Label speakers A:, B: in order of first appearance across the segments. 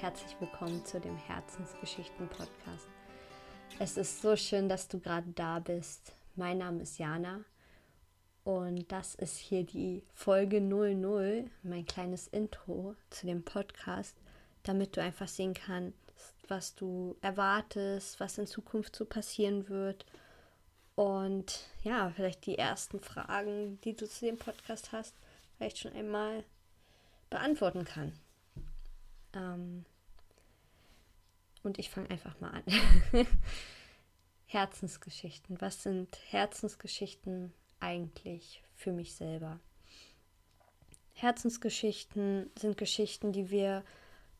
A: herzlich willkommen zu dem Herzensgeschichten-Podcast. Es ist so schön, dass du gerade da bist. Mein Name ist Jana und das ist hier die Folge 00, mein kleines Intro zu dem Podcast, damit du einfach sehen kannst, was du erwartest, was in Zukunft so passieren wird. Und ja, vielleicht die ersten Fragen, die du zu dem Podcast hast, vielleicht schon einmal beantworten kann. Ähm und ich fange einfach mal an. Herzensgeschichten. Was sind Herzensgeschichten eigentlich für mich selber? Herzensgeschichten sind Geschichten, die wir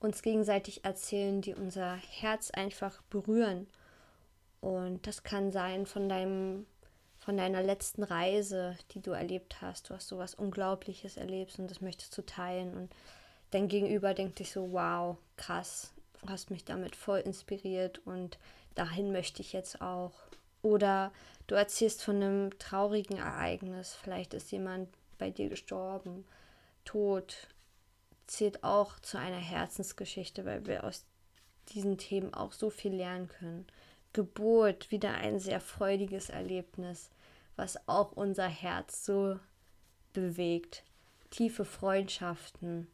A: uns gegenseitig erzählen, die unser Herz einfach berühren. Und das kann sein von deinem von deiner letzten Reise, die du erlebt hast. Du hast sowas Unglaubliches erlebt und das möchtest du teilen. Und dein Gegenüber denkt sich so, wow, krass, du hast mich damit voll inspiriert und dahin möchte ich jetzt auch. Oder du erzählst von einem traurigen Ereignis. Vielleicht ist jemand bei dir gestorben. Tod zählt auch zu einer Herzensgeschichte, weil wir aus diesen Themen auch so viel lernen können. Geburt, wieder ein sehr freudiges Erlebnis, was auch unser Herz so bewegt. Tiefe Freundschaften.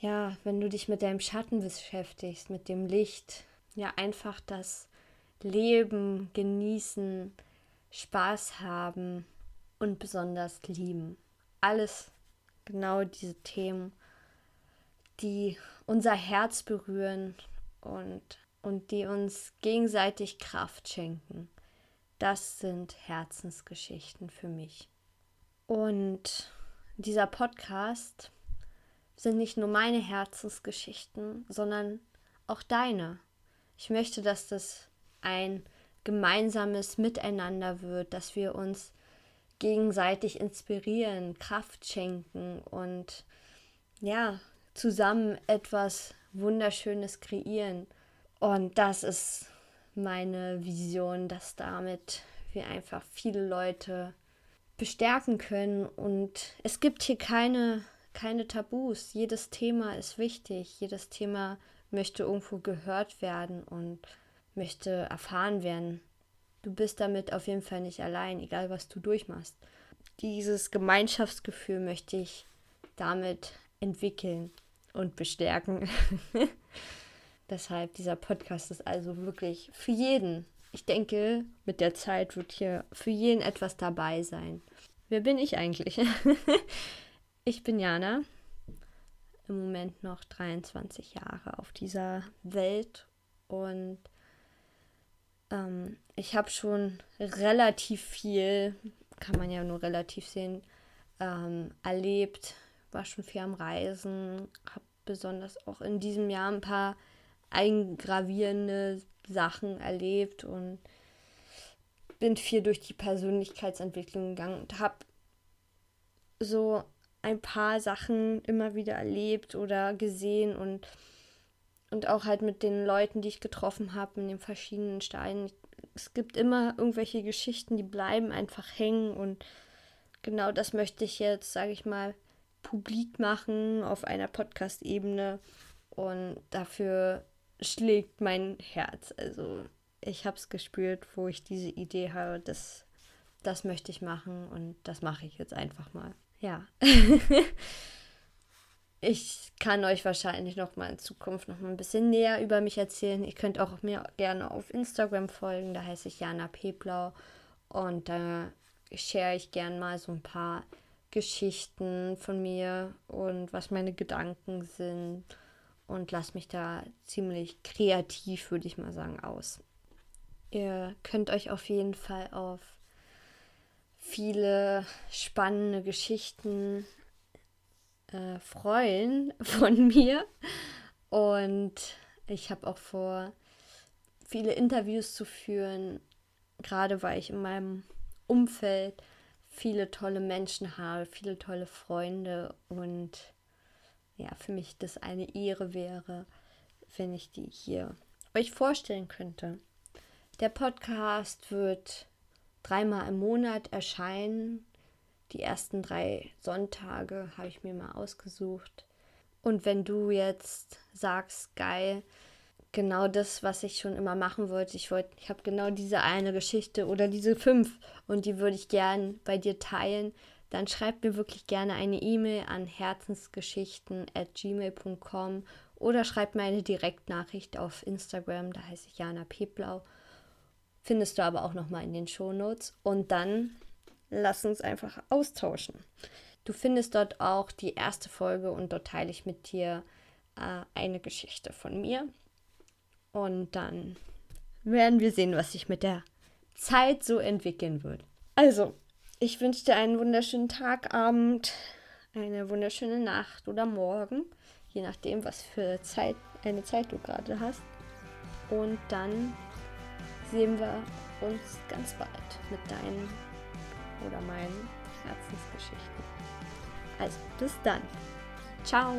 A: Ja, wenn du dich mit deinem Schatten beschäftigst, mit dem Licht, ja, einfach das Leben genießen, Spaß haben und besonders lieben. Alles genau diese Themen, die unser Herz berühren und und die uns gegenseitig Kraft schenken. Das sind Herzensgeschichten für mich. Und dieser Podcast sind nicht nur meine Herzensgeschichten, sondern auch deine. Ich möchte, dass das ein gemeinsames Miteinander wird, dass wir uns gegenseitig inspirieren, Kraft schenken und ja, zusammen etwas Wunderschönes kreieren. Und das ist meine Vision, dass damit wir einfach viele Leute bestärken können. Und es gibt hier keine, keine Tabus. Jedes Thema ist wichtig. Jedes Thema möchte irgendwo gehört werden und möchte erfahren werden. Du bist damit auf jeden Fall nicht allein, egal was du durchmachst. Dieses Gemeinschaftsgefühl möchte ich damit entwickeln und bestärken. Deshalb dieser Podcast ist also wirklich für jeden. Ich denke, mit der Zeit wird hier für jeden etwas dabei sein. Wer bin ich eigentlich? ich bin Jana, im Moment noch 23 Jahre auf dieser Welt und ähm, ich habe schon relativ viel, kann man ja nur relativ sehen, ähm, erlebt, war schon viel am Reisen, habe besonders auch in diesem Jahr ein paar eingravierende Sachen erlebt und bin viel durch die Persönlichkeitsentwicklung gegangen und habe so ein paar Sachen immer wieder erlebt oder gesehen und, und auch halt mit den Leuten, die ich getroffen habe, in den verschiedenen Steinen. Es gibt immer irgendwelche Geschichten, die bleiben einfach hängen und genau das möchte ich jetzt, sage ich mal, publik machen auf einer Podcast-Ebene und dafür schlägt mein Herz. Also ich habe es gespürt, wo ich diese Idee habe, das, das möchte ich machen und das mache ich jetzt einfach mal. Ja. ich kann euch wahrscheinlich noch mal in Zukunft noch mal ein bisschen näher über mich erzählen. Ihr könnt auch mir gerne auf Instagram folgen, da heiße ich Jana Peblau und da share ich gern mal so ein paar Geschichten von mir und was meine Gedanken sind und lasse mich da ziemlich kreativ, würde ich mal sagen, aus. Ihr könnt euch auf jeden Fall auf viele spannende Geschichten äh, freuen von mir. Und ich habe auch vor, viele Interviews zu führen, gerade weil ich in meinem Umfeld viele tolle Menschen habe, viele tolle Freunde und ja, für mich das eine Ehre wäre, wenn ich die hier euch vorstellen könnte. Der Podcast wird dreimal im Monat erscheinen. Die ersten drei Sonntage habe ich mir mal ausgesucht. Und wenn du jetzt sagst, geil, genau das, was ich schon immer machen wollte. Ich wollte, ich habe genau diese eine Geschichte oder diese fünf und die würde ich gern bei dir teilen. Dann schreib mir wirklich gerne eine E-Mail an herzensgeschichten@gmail.com oder schreib mir eine Direktnachricht auf Instagram, da heiße ich Jana Peblau. Findest du aber auch nochmal in den Shownotes. Und dann lass uns einfach austauschen. Du findest dort auch die erste Folge und dort teile ich mit dir äh, eine Geschichte von mir. Und dann werden wir sehen, was sich mit der Zeit so entwickeln wird. Also, ich wünsche dir einen wunderschönen Tag, Abend, eine wunderschöne Nacht oder Morgen, je nachdem, was für Zeit, eine Zeit du gerade hast. Und dann sehen wir uns ganz bald mit deinen oder meinen Herzensgeschichten. Also, bis dann. Ciao.